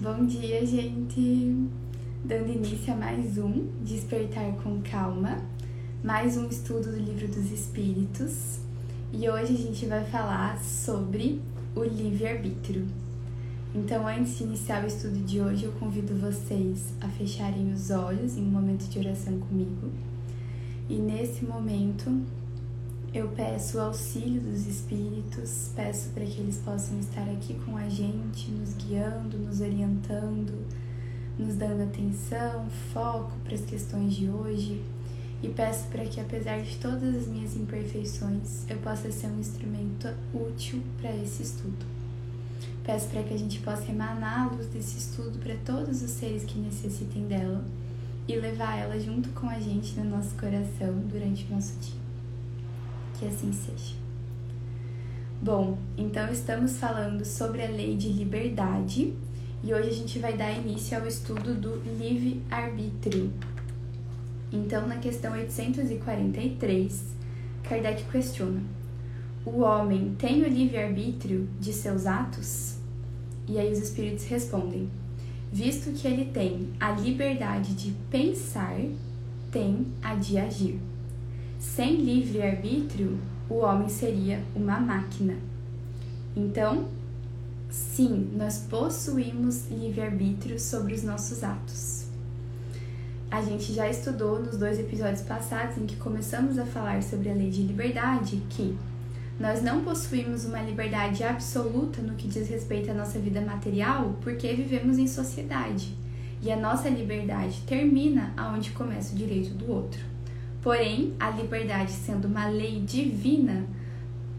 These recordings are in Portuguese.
Bom dia, gente! Dando início a mais um Despertar com Calma, mais um estudo do Livro dos Espíritos. E hoje a gente vai falar sobre o livre-arbítrio. Então, antes de iniciar o estudo de hoje, eu convido vocês a fecharem os olhos em um momento de oração comigo. E nesse momento, eu peço o auxílio dos espíritos, peço para que eles possam estar aqui com a gente, nos guiando, nos orientando, nos dando atenção, foco para as questões de hoje. E peço para que, apesar de todas as minhas imperfeições, eu possa ser um instrumento útil para esse estudo. Peço para que a gente possa emanar a luz desse estudo para todos os seres que necessitem dela e levar ela junto com a gente no nosso coração durante o nosso dia que assim seja. Bom, então estamos falando sobre a lei de liberdade e hoje a gente vai dar início ao estudo do livre-arbítrio. Então, na questão 843, Kardec questiona: O homem tem o livre-arbítrio de seus atos? E aí os espíritos respondem: Visto que ele tem a liberdade de pensar, tem a de agir. Sem livre-arbítrio, o homem seria uma máquina. Então, sim, nós possuímos livre-arbítrio sobre os nossos atos. A gente já estudou nos dois episódios passados em que começamos a falar sobre a lei de liberdade que nós não possuímos uma liberdade absoluta no que diz respeito à nossa vida material porque vivemos em sociedade e a nossa liberdade termina aonde começa o direito do outro. Porém, a liberdade sendo uma lei divina,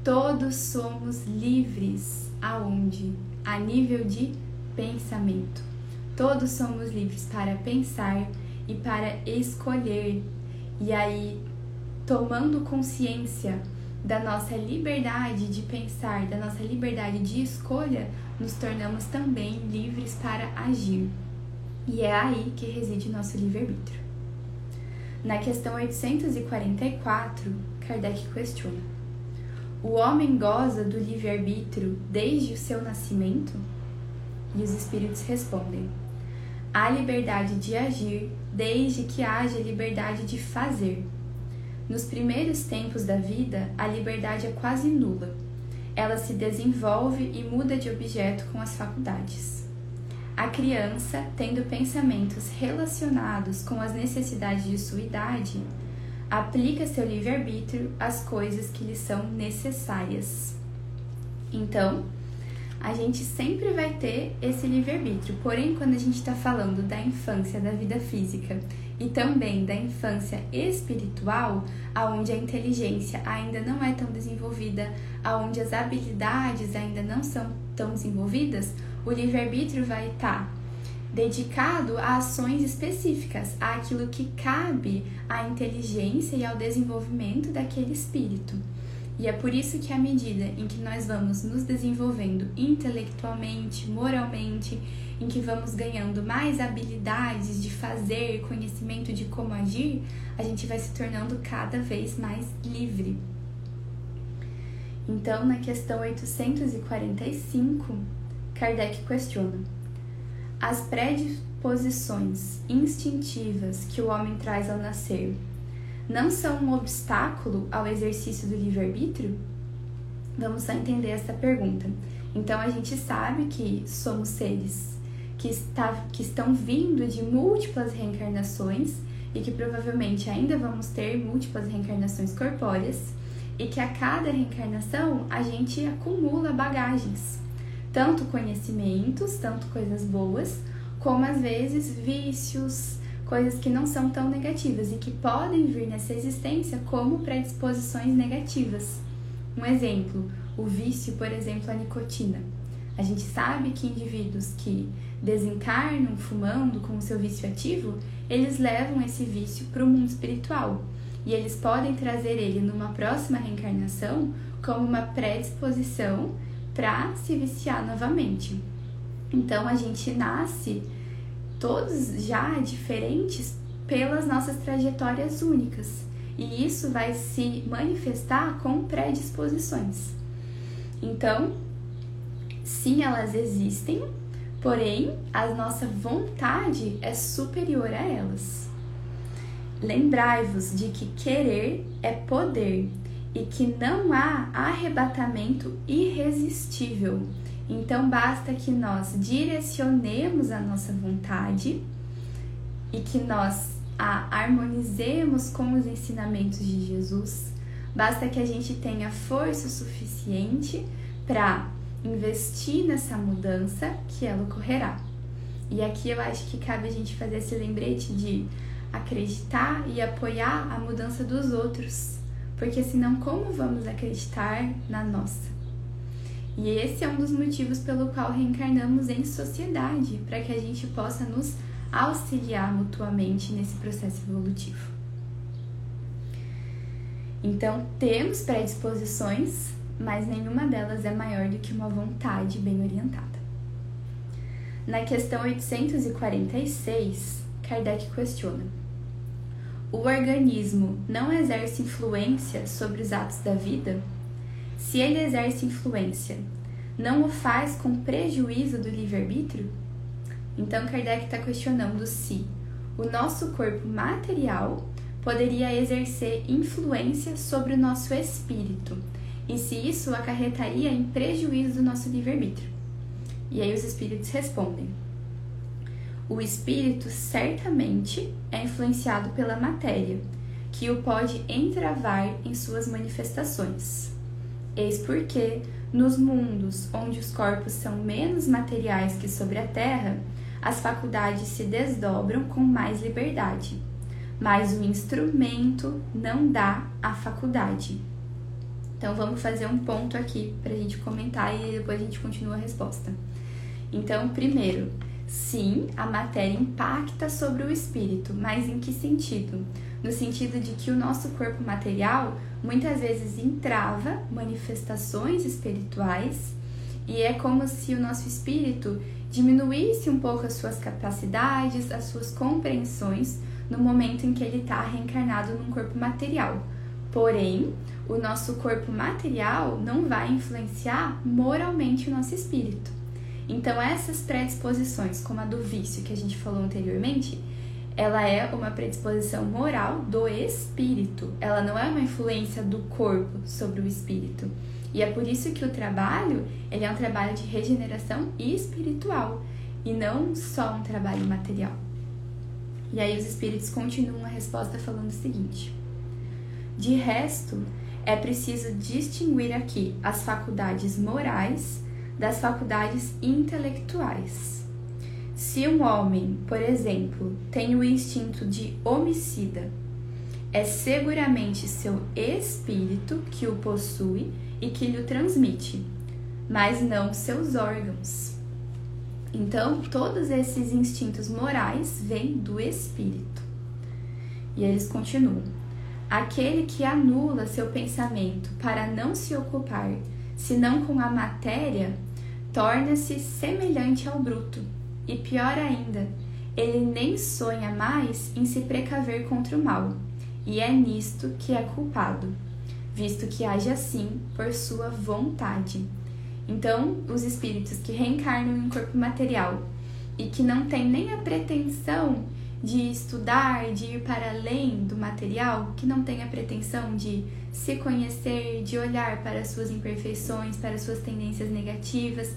todos somos livres aonde? A nível de pensamento. Todos somos livres para pensar e para escolher. E aí, tomando consciência da nossa liberdade de pensar, da nossa liberdade de escolha, nos tornamos também livres para agir. E é aí que reside nosso livre-arbítrio. Na questão 844, Kardec questiona: O homem goza do livre-arbítrio desde o seu nascimento? E os espíritos respondem: Há liberdade de agir desde que haja liberdade de fazer. Nos primeiros tempos da vida, a liberdade é quase nula. Ela se desenvolve e muda de objeto com as faculdades. A criança, tendo pensamentos relacionados com as necessidades de sua idade, aplica seu livre-arbítrio às coisas que lhe são necessárias. Então, a gente sempre vai ter esse livre-arbítrio, porém, quando a gente está falando da infância, da vida física e também da infância espiritual, aonde a inteligência ainda não é tão desenvolvida, aonde as habilidades ainda não são tão desenvolvidas, o livre-arbítrio vai estar tá dedicado a ações específicas, àquilo que cabe à inteligência e ao desenvolvimento daquele espírito. E é por isso que, à medida em que nós vamos nos desenvolvendo intelectualmente, moralmente, em que vamos ganhando mais habilidades de fazer, conhecimento de como agir, a gente vai se tornando cada vez mais livre. Então, na questão 845, Kardec questiona: As predisposições instintivas que o homem traz ao nascer não são um obstáculo ao exercício do livre-arbítrio? Vamos só entender essa pergunta. Então, a gente sabe que somos seres que, está, que estão vindo de múltiplas reencarnações e que provavelmente ainda vamos ter múltiplas reencarnações corpóreas e que a cada reencarnação a gente acumula bagagens tanto conhecimentos, tanto coisas boas, como às vezes vícios, coisas que não são tão negativas e que podem vir nessa existência como predisposições negativas. Um exemplo, o vício, por exemplo, a nicotina. A gente sabe que indivíduos que desencarnam fumando com o seu vício ativo, eles levam esse vício para o mundo espiritual e eles podem trazer ele numa próxima reencarnação como uma predisposição para se viciar novamente. Então a gente nasce todos já diferentes pelas nossas trajetórias únicas. E isso vai se manifestar com predisposições. Então, sim, elas existem, porém a nossa vontade é superior a elas. Lembrai-vos de que querer é poder e que não há arrebatamento irresistível. Então basta que nós direcionemos a nossa vontade e que nós a harmonizemos com os ensinamentos de Jesus. Basta que a gente tenha força suficiente para investir nessa mudança que ela ocorrerá. E aqui eu acho que cabe a gente fazer esse lembrete de acreditar e apoiar a mudança dos outros, porque senão como vamos acreditar na nossa? E esse é um dos motivos pelo qual reencarnamos em sociedade, para que a gente possa nos auxiliar mutuamente nesse processo evolutivo. Então, temos predisposições, mas nenhuma delas é maior do que uma vontade bem orientada. Na questão 846, Kardec questiona: O organismo não exerce influência sobre os atos da vida? Se ele exerce influência, não o faz com prejuízo do livre-arbítrio? Então Kardec está questionando se o nosso corpo material poderia exercer influência sobre o nosso espírito e se isso acarretaria em prejuízo do nosso livre-arbítrio. E aí os espíritos respondem: o espírito certamente é influenciado pela matéria, que o pode entravar em suas manifestações. Eis porque, nos mundos onde os corpos são menos materiais que sobre a terra, as faculdades se desdobram com mais liberdade, mas o instrumento não dá a faculdade. Então vamos fazer um ponto aqui para a gente comentar e depois a gente continua a resposta. Então, primeiro, Sim, a matéria impacta sobre o espírito, mas em que sentido? No sentido de que o nosso corpo material muitas vezes entrava manifestações espirituais e é como se o nosso espírito diminuísse um pouco as suas capacidades, as suas compreensões no momento em que ele está reencarnado num corpo material. Porém, o nosso corpo material não vai influenciar moralmente o nosso espírito. Então, essas predisposições, como a do vício que a gente falou anteriormente, ela é uma predisposição moral do espírito. Ela não é uma influência do corpo sobre o espírito. E é por isso que o trabalho, ele é um trabalho de regeneração espiritual e não só um trabalho material. E aí os espíritos continuam a resposta falando o seguinte: De resto, é preciso distinguir aqui as faculdades morais das faculdades intelectuais. Se um homem, por exemplo, tem o instinto de homicida, é seguramente seu espírito que o possui e que lhe transmite, mas não seus órgãos. Então, todos esses instintos morais vêm do espírito. E eles continuam: aquele que anula seu pensamento para não se ocupar senão com a matéria torna-se semelhante ao bruto, e pior ainda, ele nem sonha mais em se precaver contra o mal, e é nisto que é culpado, visto que age assim por sua vontade. Então, os espíritos que reencarnam em corpo material e que não têm nem a pretensão de estudar, de ir para além do material, que não têm a pretensão de se conhecer, de olhar para suas imperfeições, para suas tendências negativas,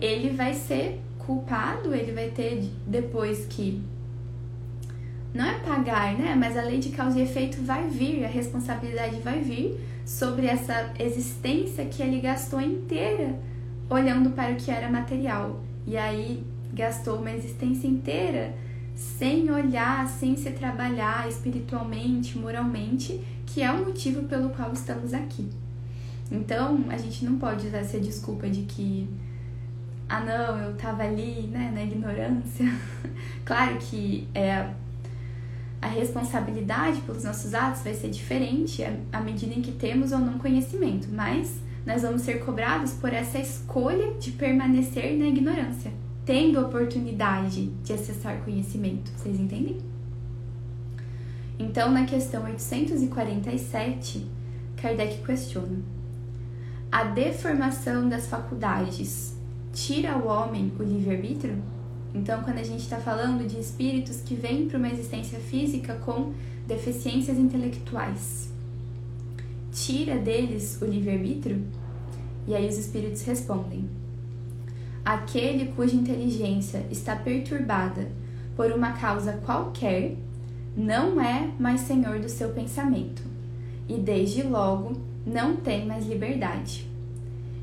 ele vai ser culpado, ele vai ter depois que não é pagar, né? Mas a lei de causa e efeito vai vir, a responsabilidade vai vir sobre essa existência que ele gastou inteira olhando para o que era material. E aí gastou uma existência inteira sem olhar, sem se trabalhar espiritualmente, moralmente, que é o motivo pelo qual estamos aqui. Então, a gente não pode usar essa desculpa de que ah não, eu tava ali, né, na ignorância. claro que é a responsabilidade pelos nossos atos vai ser diferente à medida em que temos ou não conhecimento, mas nós vamos ser cobrados por essa escolha de permanecer na ignorância, tendo oportunidade de acessar conhecimento. Vocês entendem? Então, na questão 847, Kardec questiona: a deformação das faculdades tira ao homem o livre-arbítrio? Então, quando a gente está falando de espíritos que vêm para uma existência física com deficiências intelectuais, tira deles o livre-arbítrio? E aí os espíritos respondem: aquele cuja inteligência está perturbada por uma causa qualquer não é mais senhor do seu pensamento e desde logo não tem mais liberdade.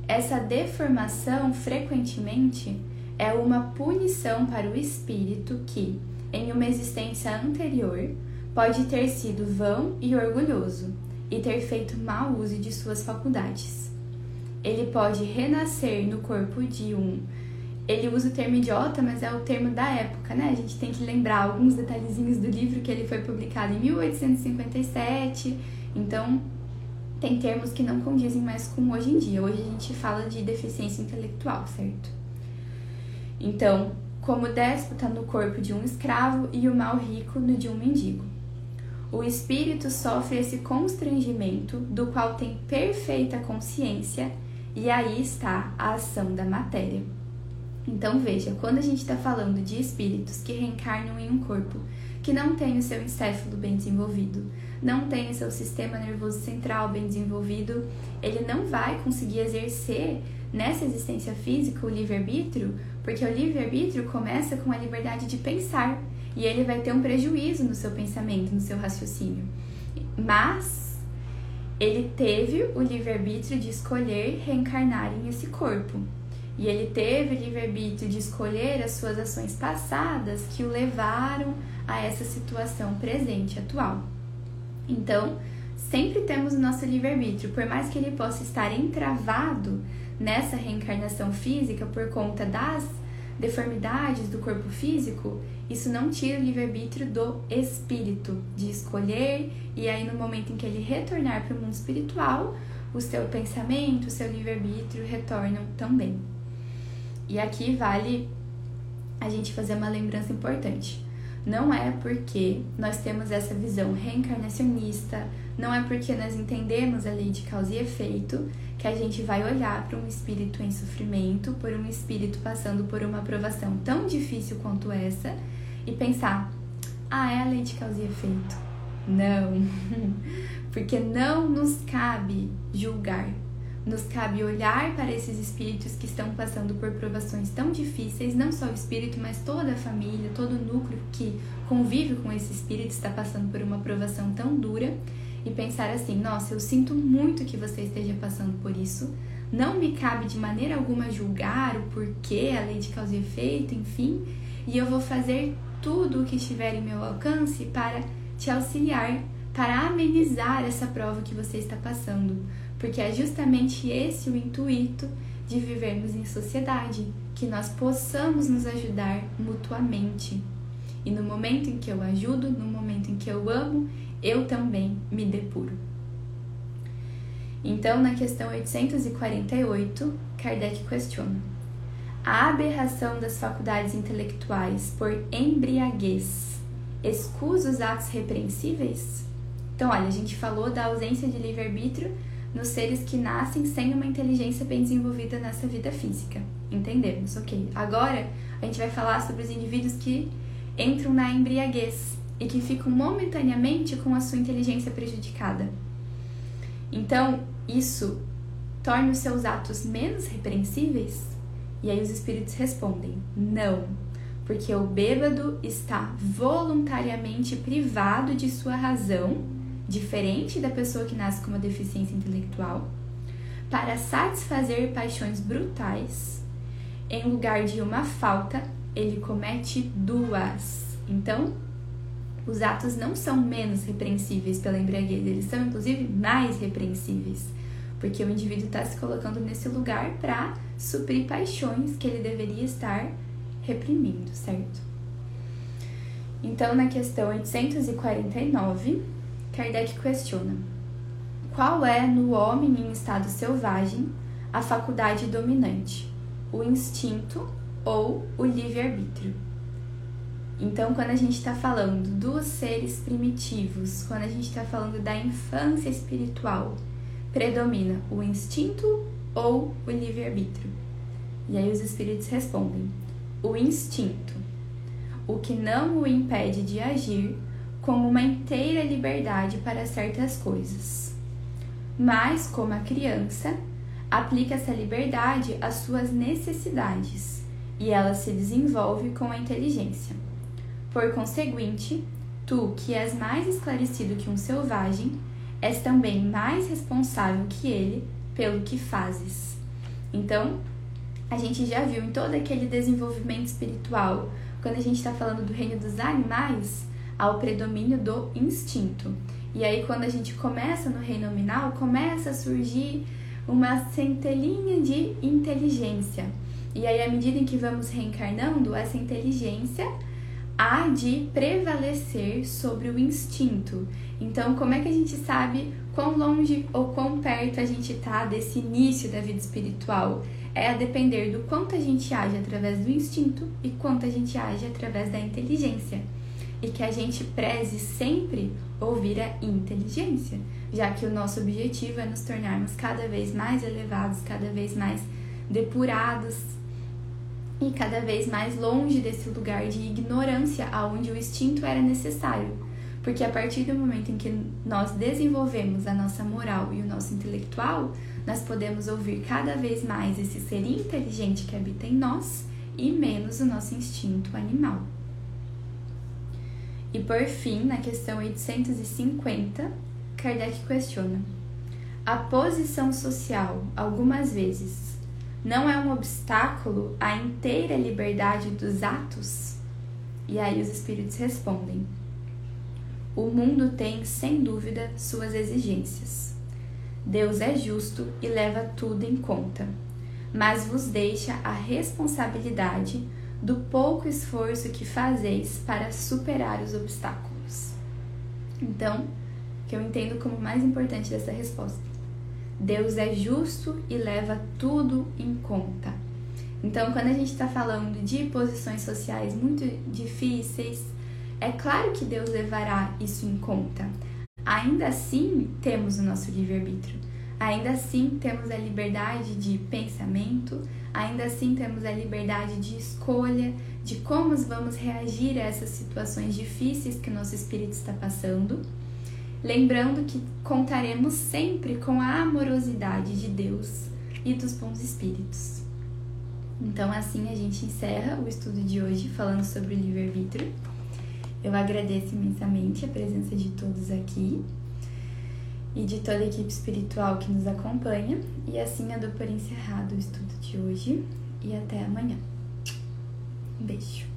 Essa deformação frequentemente é uma punição para o espírito que, em uma existência anterior, pode ter sido vão e orgulhoso e ter feito mau uso de suas faculdades. Ele pode renascer no corpo de um. Ele usa o termo idiota, mas é o termo da época, né? A gente tem que lembrar alguns detalhezinhos do livro que ele foi publicado em 1857, então tem termos que não condizem mais com hoje em dia. Hoje a gente fala de deficiência intelectual, certo? Então, como déspota no corpo de um escravo e o mal rico no de um mendigo. O espírito sofre esse constrangimento do qual tem perfeita consciência, e aí está a ação da matéria. Então veja, quando a gente está falando de espíritos que reencarnam em um corpo que não tem o seu encéfalo bem desenvolvido, não tem o seu sistema nervoso central bem desenvolvido, ele não vai conseguir exercer nessa existência física o livre-arbítrio, porque o livre-arbítrio começa com a liberdade de pensar e ele vai ter um prejuízo no seu pensamento, no seu raciocínio. Mas ele teve o livre-arbítrio de escolher reencarnar em esse corpo. E ele teve o livre-arbítrio de escolher as suas ações passadas que o levaram a essa situação presente, atual. Então, sempre temos o nosso livre-arbítrio, por mais que ele possa estar entravado nessa reencarnação física por conta das deformidades do corpo físico, isso não tira o livre-arbítrio do espírito, de escolher, e aí no momento em que ele retornar para o mundo espiritual, o seu pensamento, o seu livre-arbítrio retornam também. E aqui vale a gente fazer uma lembrança importante. Não é porque nós temos essa visão reencarnacionista, não é porque nós entendemos a lei de causa e efeito que a gente vai olhar para um espírito em sofrimento, por um espírito passando por uma provação tão difícil quanto essa e pensar: ah, é a lei de causa e efeito. Não, porque não nos cabe julgar, nos cabe olhar para esses espíritos que estão passando por provações tão difíceis, não só o espírito, mas toda a família, todo o núcleo que convive com esse espírito está passando por uma provação tão dura e pensar assim: nossa, eu sinto muito que você esteja passando por isso. Não me cabe de maneira alguma julgar o porquê, a lei de causa e efeito, enfim, e eu vou fazer tudo o que estiver em meu alcance para te auxiliar, para amenizar essa prova que você está passando porque é justamente esse o intuito de vivermos em sociedade, que nós possamos nos ajudar mutuamente. E no momento em que eu ajudo, no momento em que eu amo, eu também me depuro. Então, na questão 848, Kardec questiona: a aberração das faculdades intelectuais por embriaguez excusa os atos repreensíveis? Então, olha, a gente falou da ausência de livre-arbítrio nos seres que nascem sem uma inteligência bem desenvolvida nessa vida física. Entendemos, ok. Agora a gente vai falar sobre os indivíduos que entram na embriaguez e que ficam momentaneamente com a sua inteligência prejudicada. Então, isso torna os seus atos menos repreensíveis? E aí os espíritos respondem: não, porque o bêbado está voluntariamente privado de sua razão diferente da pessoa que nasce com uma deficiência intelectual, para satisfazer paixões brutais, em lugar de uma falta, ele comete duas. Então, os atos não são menos repreensíveis pela embriaguez, eles são inclusive mais repreensíveis, porque o indivíduo está se colocando nesse lugar para suprir paixões que ele deveria estar reprimindo, certo? Então, na questão 849, Kardec questiona: qual é no homem em estado selvagem a faculdade dominante, o instinto ou o livre-arbítrio? Então, quando a gente está falando dos seres primitivos, quando a gente está falando da infância espiritual, predomina o instinto ou o livre-arbítrio? E aí os espíritos respondem: o instinto, o que não o impede de agir com uma inteira liberdade para certas coisas. Mas, como a criança, aplica essa liberdade às suas necessidades e ela se desenvolve com a inteligência. Por conseguinte, tu, que és mais esclarecido que um selvagem, és também mais responsável que ele pelo que fazes. Então, a gente já viu em todo aquele desenvolvimento espiritual, quando a gente está falando do reino dos animais, ao predomínio do instinto. E aí, quando a gente começa no reino nominal, começa a surgir uma centelhinha de inteligência. E aí, à medida em que vamos reencarnando, essa inteligência há de prevalecer sobre o instinto. Então, como é que a gente sabe quão longe ou quão perto a gente está desse início da vida espiritual? É a depender do quanto a gente age através do instinto e quanto a gente age através da inteligência. E que a gente preze sempre ouvir a inteligência, já que o nosso objetivo é nos tornarmos cada vez mais elevados, cada vez mais depurados e cada vez mais longe desse lugar de ignorância aonde o instinto era necessário. Porque a partir do momento em que nós desenvolvemos a nossa moral e o nosso intelectual, nós podemos ouvir cada vez mais esse ser inteligente que habita em nós e menos o nosso instinto animal. E por fim, na questão 850, Kardec questiona: a posição social, algumas vezes, não é um obstáculo à inteira liberdade dos atos? E aí os espíritos respondem: O mundo tem, sem dúvida, suas exigências. Deus é justo e leva tudo em conta, mas vos deixa a responsabilidade do pouco esforço que fazeis para superar os obstáculos. Então, que eu entendo como mais importante dessa resposta Deus é justo e leva tudo em conta. Então, quando a gente está falando de posições sociais muito difíceis, é claro que Deus levará isso em conta. Ainda assim, temos o nosso livre-arbítrio. Ainda assim, temos a liberdade de pensamento. Ainda assim, temos a liberdade de escolha de como vamos reagir a essas situações difíceis que o nosso espírito está passando lembrando que contaremos sempre com a amorosidade de Deus e dos bons espíritos. Então, assim a gente encerra o estudo de hoje falando sobre o livre-arbítrio. Eu agradeço imensamente a presença de todos aqui e de toda a equipe espiritual que nos acompanha. E assim eu dou por encerrado o estudo de hoje e até amanhã. Um beijo.